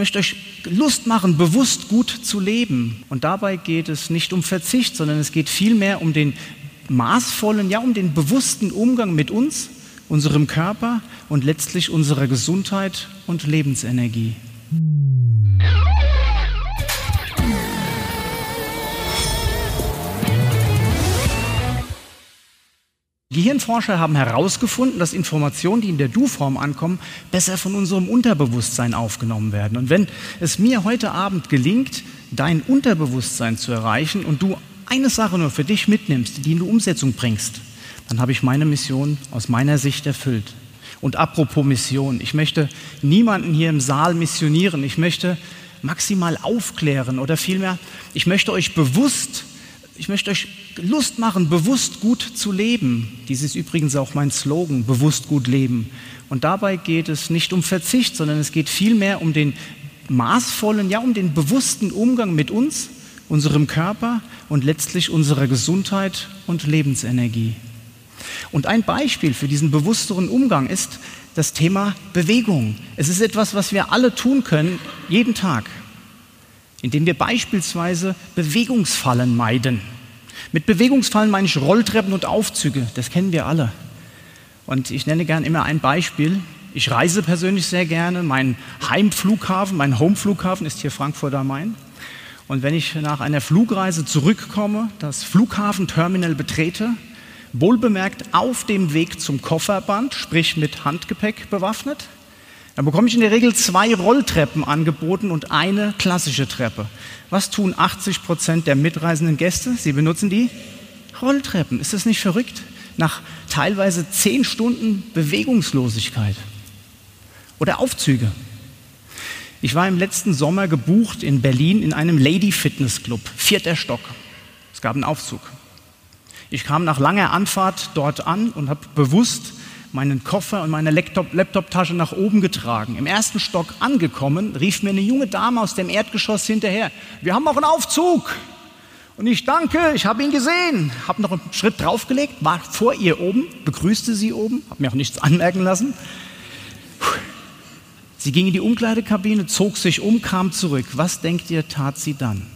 möchte euch Lust machen, bewusst gut zu leben. Und dabei geht es nicht um Verzicht, sondern es geht vielmehr um den maßvollen, ja, um den bewussten Umgang mit uns, unserem Körper und letztlich unserer Gesundheit und Lebensenergie. Gehirnforscher haben herausgefunden, dass Informationen, die in der Du-Form ankommen, besser von unserem Unterbewusstsein aufgenommen werden. Und wenn es mir heute Abend gelingt, dein Unterbewusstsein zu erreichen und du eine Sache nur für dich mitnimmst, die in die Umsetzung bringst, dann habe ich meine Mission aus meiner Sicht erfüllt. Und apropos Mission, ich möchte niemanden hier im Saal missionieren, ich möchte maximal aufklären oder vielmehr, ich möchte euch bewusst ich möchte euch Lust machen, bewusst gut zu leben. Dies ist übrigens auch mein Slogan, bewusst gut leben. Und dabei geht es nicht um Verzicht, sondern es geht vielmehr um den maßvollen, ja, um den bewussten Umgang mit uns, unserem Körper und letztlich unserer Gesundheit und Lebensenergie. Und ein Beispiel für diesen bewussteren Umgang ist das Thema Bewegung. Es ist etwas, was wir alle tun können, jeden Tag indem wir beispielsweise Bewegungsfallen meiden. Mit Bewegungsfallen meine ich Rolltreppen und Aufzüge, das kennen wir alle. Und ich nenne gern immer ein Beispiel. Ich reise persönlich sehr gerne. Mein Heimflughafen, mein Homeflughafen ist hier Frankfurt am Main. Und wenn ich nach einer Flugreise zurückkomme, das Flughafenterminal betrete, wohlbemerkt auf dem Weg zum Kofferband, sprich mit Handgepäck bewaffnet, dann bekomme ich in der Regel zwei Rolltreppen angeboten und eine klassische Treppe. Was tun 80 Prozent der mitreisenden Gäste? Sie benutzen die Rolltreppen. Ist das nicht verrückt? Nach teilweise zehn Stunden Bewegungslosigkeit. Oder Aufzüge. Ich war im letzten Sommer gebucht in Berlin in einem Lady Fitness Club, vierter Stock. Es gab einen Aufzug. Ich kam nach langer Anfahrt dort an und habe bewusst meinen Koffer und meine Laptop-Tasche nach oben getragen. Im ersten Stock angekommen, rief mir eine junge Dame aus dem Erdgeschoss hinterher, wir haben auch einen Aufzug. Und ich danke, ich habe ihn gesehen, habe noch einen Schritt draufgelegt, war vor ihr oben, begrüßte sie oben, habe mir auch nichts anmerken lassen. Sie ging in die Umkleidekabine, zog sich um, kam zurück. Was denkt ihr, tat sie dann?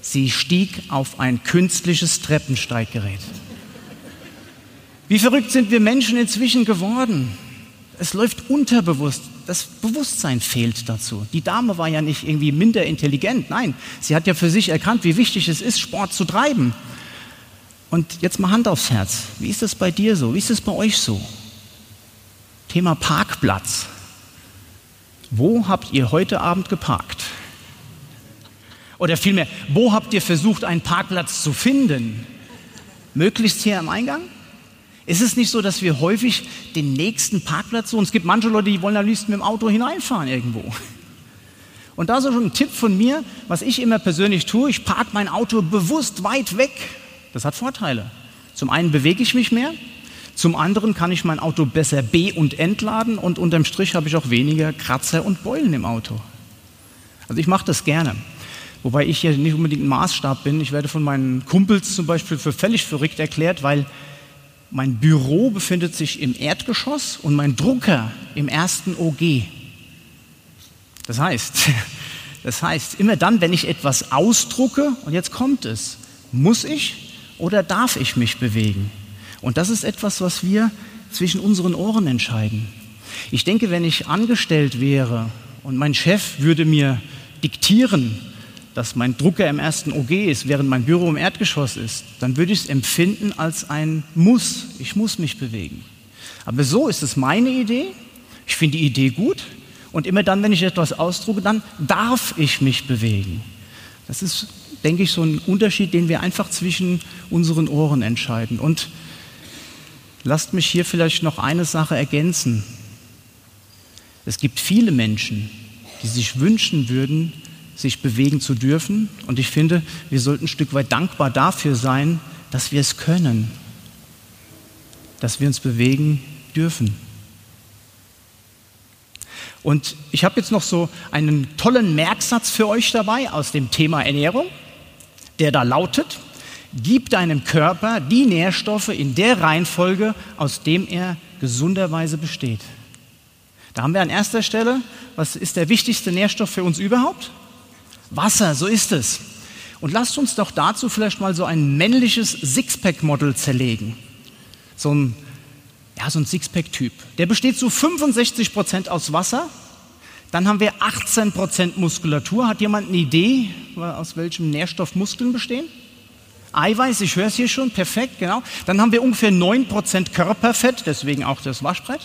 Sie stieg auf ein künstliches Treppensteiggerät. Wie verrückt sind wir Menschen inzwischen geworden? Es läuft unterbewusst. Das Bewusstsein fehlt dazu. Die Dame war ja nicht irgendwie minder intelligent. Nein, sie hat ja für sich erkannt, wie wichtig es ist, Sport zu treiben. Und jetzt mal Hand aufs Herz. Wie ist das bei dir so? Wie ist es bei euch so? Thema Parkplatz. Wo habt ihr heute Abend geparkt? Oder vielmehr, wo habt ihr versucht, einen Parkplatz zu finden? Möglichst hier am Eingang? Ist es nicht so, dass wir häufig den nächsten Parkplatz suchen? Es gibt manche Leute, die wollen am liebsten mit dem Auto hineinfahren irgendwo. Und da ist schon ein Tipp von mir, was ich immer persönlich tue. Ich parke mein Auto bewusst weit weg. Das hat Vorteile. Zum einen bewege ich mich mehr, zum anderen kann ich mein Auto besser be- und entladen und unterm Strich habe ich auch weniger Kratzer und Beulen im Auto. Also ich mache das gerne. Wobei ich hier nicht unbedingt ein Maßstab bin. Ich werde von meinen Kumpels zum Beispiel für völlig verrückt erklärt, weil mein Büro befindet sich im Erdgeschoss und mein Drucker im ersten OG. Das heißt, das heißt, immer dann, wenn ich etwas ausdrucke, und jetzt kommt es, muss ich oder darf ich mich bewegen? Und das ist etwas, was wir zwischen unseren Ohren entscheiden. Ich denke, wenn ich angestellt wäre und mein Chef würde mir diktieren, dass mein Drucker im ersten OG ist, während mein Büro im Erdgeschoss ist, dann würde ich es empfinden als ein Muss. Ich muss mich bewegen. Aber so ist es meine Idee. Ich finde die Idee gut. Und immer dann, wenn ich etwas ausdrucke, dann darf ich mich bewegen. Das ist, denke ich, so ein Unterschied, den wir einfach zwischen unseren Ohren entscheiden. Und lasst mich hier vielleicht noch eine Sache ergänzen. Es gibt viele Menschen, die sich wünschen würden, sich bewegen zu dürfen. Und ich finde, wir sollten ein Stück weit dankbar dafür sein, dass wir es können, dass wir uns bewegen dürfen. Und ich habe jetzt noch so einen tollen Merksatz für euch dabei aus dem Thema Ernährung, der da lautet, gib deinem Körper die Nährstoffe in der Reihenfolge, aus dem er gesunderweise besteht. Da haben wir an erster Stelle, was ist der wichtigste Nährstoff für uns überhaupt? Wasser, so ist es. Und lasst uns doch dazu vielleicht mal so ein männliches Sixpack-Model zerlegen. So ein, ja, so ein Sixpack-Typ. Der besteht zu 65 Prozent aus Wasser. Dann haben wir 18 Prozent Muskulatur. Hat jemand eine Idee, aus welchem Nährstoff Muskeln bestehen? Eiweiß, ich höre es hier schon, perfekt, genau. Dann haben wir ungefähr 9 Prozent Körperfett, deswegen auch das Waschbrett.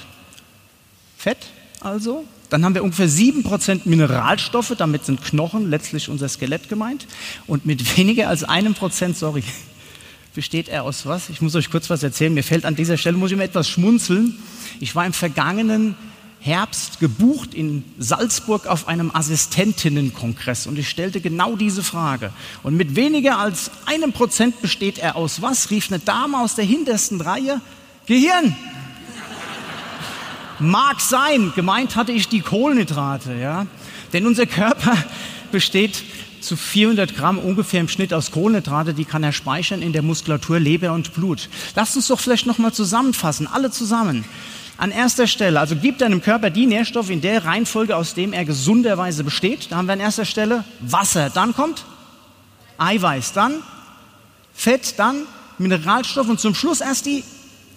Fett also. Dann haben wir ungefähr 7% Mineralstoffe, damit sind Knochen, letztlich unser Skelett gemeint. Und mit weniger als einem Prozent, sorry, besteht er aus was? Ich muss euch kurz was erzählen. Mir fällt an dieser Stelle, muss ich mir etwas schmunzeln. Ich war im vergangenen Herbst gebucht in Salzburg auf einem Assistentinnenkongress und ich stellte genau diese Frage. Und mit weniger als einem Prozent besteht er aus was? rief eine Dame aus der hintersten Reihe. Gehirn. Mag sein, gemeint hatte ich die Kohlenhydrate, ja. Denn unser Körper besteht zu 400 Gramm ungefähr im Schnitt aus Kohlenhydrate, die kann er speichern in der Muskulatur, Leber und Blut. Lasst uns doch vielleicht nochmal zusammenfassen, alle zusammen. An erster Stelle, also gibt deinem Körper die Nährstoffe in der Reihenfolge, aus dem er gesunderweise besteht. Da haben wir an erster Stelle Wasser, dann kommt Eiweiß, dann Fett, dann Mineralstoff und zum Schluss erst die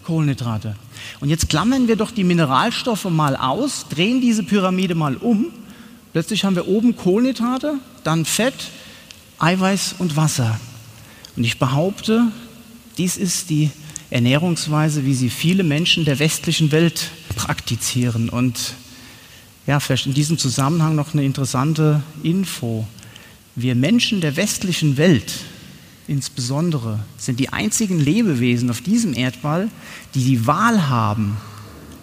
Kohlenhydrate. Und jetzt klammern wir doch die Mineralstoffe mal aus, drehen diese Pyramide mal um. Plötzlich haben wir oben Kohlenhydrate, dann Fett, Eiweiß und Wasser. Und ich behaupte, dies ist die Ernährungsweise, wie sie viele Menschen der westlichen Welt praktizieren. Und ja, vielleicht in diesem Zusammenhang noch eine interessante Info. Wir Menschen der westlichen Welt insbesondere sind die einzigen Lebewesen auf diesem Erdball, die die Wahl haben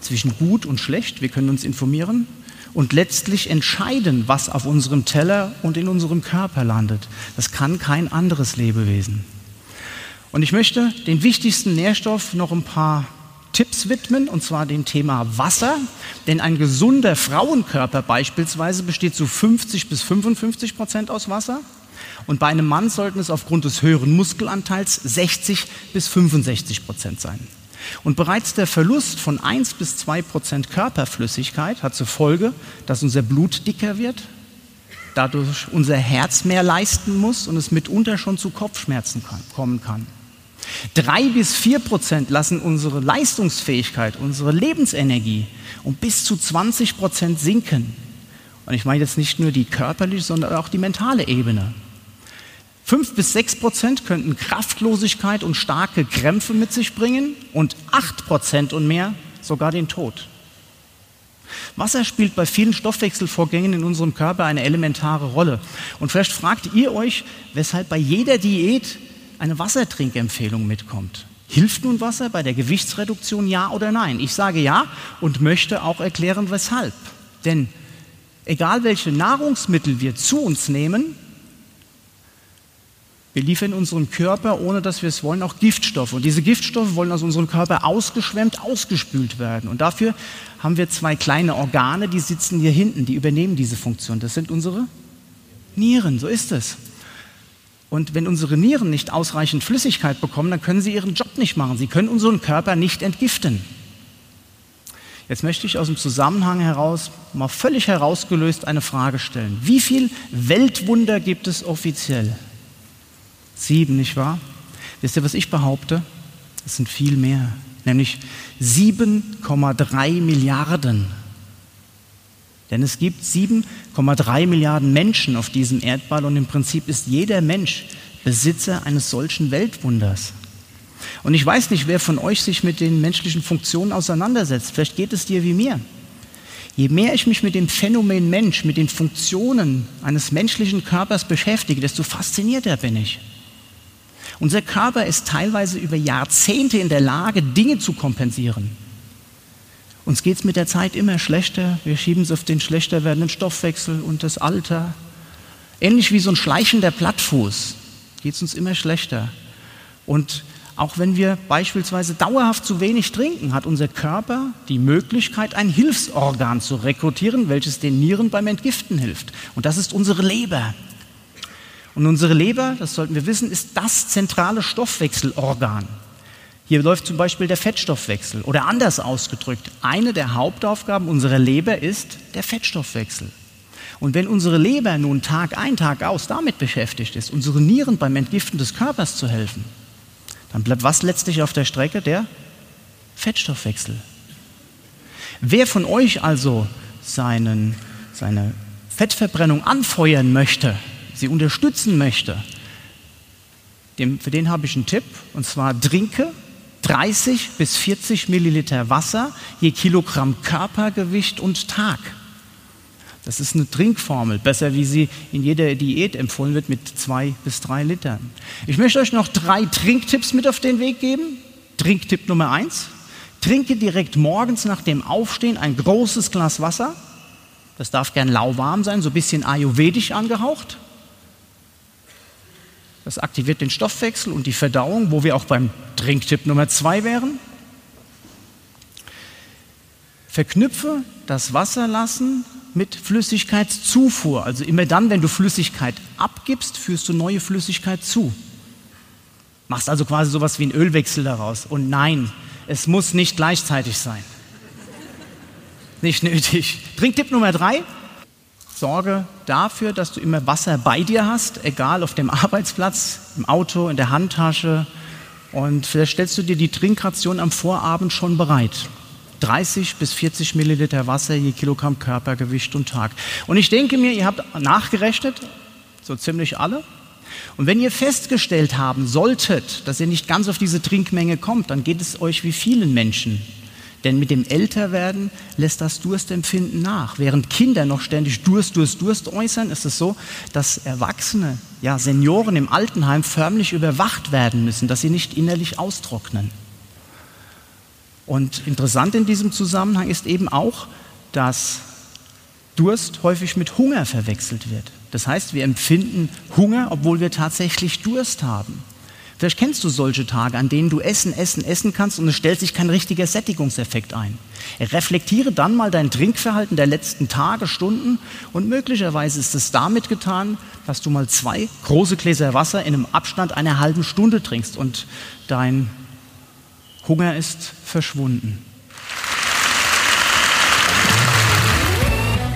zwischen gut und schlecht, wir können uns informieren, und letztlich entscheiden, was auf unserem Teller und in unserem Körper landet. Das kann kein anderes Lebewesen. Und ich möchte den wichtigsten Nährstoff noch ein paar Tipps widmen, und zwar dem Thema Wasser. Denn ein gesunder Frauenkörper beispielsweise besteht zu 50 bis 55 Prozent aus Wasser. Und bei einem Mann sollten es aufgrund des höheren Muskelanteils 60 bis 65 Prozent sein. Und bereits der Verlust von 1 bis 2 Prozent Körperflüssigkeit hat zur Folge, dass unser Blut dicker wird, dadurch unser Herz mehr leisten muss und es mitunter schon zu Kopfschmerzen kann, kommen kann. Drei bis vier Prozent lassen unsere Leistungsfähigkeit, unsere Lebensenergie um bis zu 20 Prozent sinken. Und ich meine jetzt nicht nur die körperliche, sondern auch die mentale Ebene. Fünf bis sechs Prozent könnten Kraftlosigkeit und starke Krämpfe mit sich bringen und acht Prozent und mehr sogar den Tod. Wasser spielt bei vielen Stoffwechselvorgängen in unserem Körper eine elementare Rolle. Und vielleicht fragt ihr euch, weshalb bei jeder Diät eine Wassertrinkempfehlung mitkommt. Hilft nun Wasser bei der Gewichtsreduktion, ja oder nein? Ich sage ja und möchte auch erklären, weshalb. Denn egal welche Nahrungsmittel wir zu uns nehmen, wir liefern unserem Körper, ohne dass wir es wollen, auch Giftstoffe. Und diese Giftstoffe wollen aus unserem Körper ausgeschwemmt, ausgespült werden. Und dafür haben wir zwei kleine Organe, die sitzen hier hinten, die übernehmen diese Funktion. Das sind unsere Nieren, so ist es. Und wenn unsere Nieren nicht ausreichend Flüssigkeit bekommen, dann können sie ihren Job nicht machen. Sie können unseren Körper nicht entgiften. Jetzt möchte ich aus dem Zusammenhang heraus mal völlig herausgelöst eine Frage stellen. Wie viel Weltwunder gibt es offiziell? Sieben, nicht wahr? Wisst ihr, was ich behaupte? Es sind viel mehr, nämlich 7,3 Milliarden. Denn es gibt 7,3 Milliarden Menschen auf diesem Erdball und im Prinzip ist jeder Mensch Besitzer eines solchen Weltwunders. Und ich weiß nicht, wer von euch sich mit den menschlichen Funktionen auseinandersetzt. Vielleicht geht es dir wie mir. Je mehr ich mich mit dem Phänomen Mensch, mit den Funktionen eines menschlichen Körpers beschäftige, desto faszinierter bin ich. Unser Körper ist teilweise über Jahrzehnte in der Lage, Dinge zu kompensieren. Uns geht es mit der Zeit immer schlechter. Wir schieben es auf den schlechter werdenden Stoffwechsel und das Alter. Ähnlich wie so ein schleichender Plattfuß geht es uns immer schlechter. Und auch wenn wir beispielsweise dauerhaft zu wenig trinken, hat unser Körper die Möglichkeit, ein Hilfsorgan zu rekrutieren, welches den Nieren beim Entgiften hilft. Und das ist unsere Leber. Und unsere Leber, das sollten wir wissen, ist das zentrale Stoffwechselorgan. Hier läuft zum Beispiel der Fettstoffwechsel. Oder anders ausgedrückt, eine der Hauptaufgaben unserer Leber ist der Fettstoffwechsel. Und wenn unsere Leber nun Tag ein, Tag aus damit beschäftigt ist, unseren Nieren beim Entgiften des Körpers zu helfen, dann bleibt was letztlich auf der Strecke? Der Fettstoffwechsel. Wer von euch also seinen, seine Fettverbrennung anfeuern möchte, sie unterstützen möchte, dem, für den habe ich einen Tipp, und zwar trinke 30 bis 40 Milliliter Wasser je Kilogramm Körpergewicht und Tag. Das ist eine Trinkformel, besser wie sie in jeder Diät empfohlen wird mit zwei bis drei Litern. Ich möchte euch noch drei Trinktipps mit auf den Weg geben. Trinktipp Nummer eins: Trinke direkt morgens nach dem Aufstehen ein großes Glas Wasser. Das darf gern lauwarm sein, so ein bisschen ayurvedisch angehaucht. Das aktiviert den Stoffwechsel und die Verdauung, wo wir auch beim Trinktipp Nummer zwei wären. Verknüpfe das Wasserlassen mit Flüssigkeitszufuhr. Also immer dann, wenn du Flüssigkeit abgibst, führst du neue Flüssigkeit zu. Machst also quasi sowas wie einen Ölwechsel daraus. Und nein, es muss nicht gleichzeitig sein. Nicht nötig. Trinktipp Nummer drei. Sorge dafür, dass du immer Wasser bei dir hast, egal auf dem Arbeitsplatz, im Auto, in der Handtasche. Und vielleicht stellst du dir die Trinkration am Vorabend schon bereit. 30 bis 40 Milliliter Wasser je Kilogramm Körpergewicht und Tag. Und ich denke mir, ihr habt nachgerechnet, so ziemlich alle. Und wenn ihr festgestellt haben solltet, dass ihr nicht ganz auf diese Trinkmenge kommt, dann geht es euch wie vielen Menschen. Denn mit dem Älterwerden lässt das Durstempfinden nach. Während Kinder noch ständig Durst, Durst, Durst äußern, ist es so, dass Erwachsene, ja Senioren im Altenheim förmlich überwacht werden müssen, dass sie nicht innerlich austrocknen. Und interessant in diesem Zusammenhang ist eben auch, dass Durst häufig mit Hunger verwechselt wird. Das heißt, wir empfinden Hunger, obwohl wir tatsächlich Durst haben. Vielleicht kennst du solche Tage, an denen du essen, essen, essen kannst und es stellt sich kein richtiger Sättigungseffekt ein. Reflektiere dann mal dein Trinkverhalten der letzten Tage, Stunden und möglicherweise ist es damit getan, dass du mal zwei große Gläser Wasser in einem Abstand einer halben Stunde trinkst und dein Hunger ist verschwunden.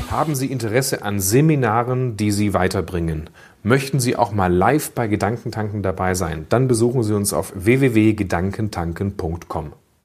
Haben Sie Interesse an Seminaren, die Sie weiterbringen? Möchten Sie auch mal live bei Gedankentanken dabei sein? Dann besuchen Sie uns auf www.gedankentanken.com.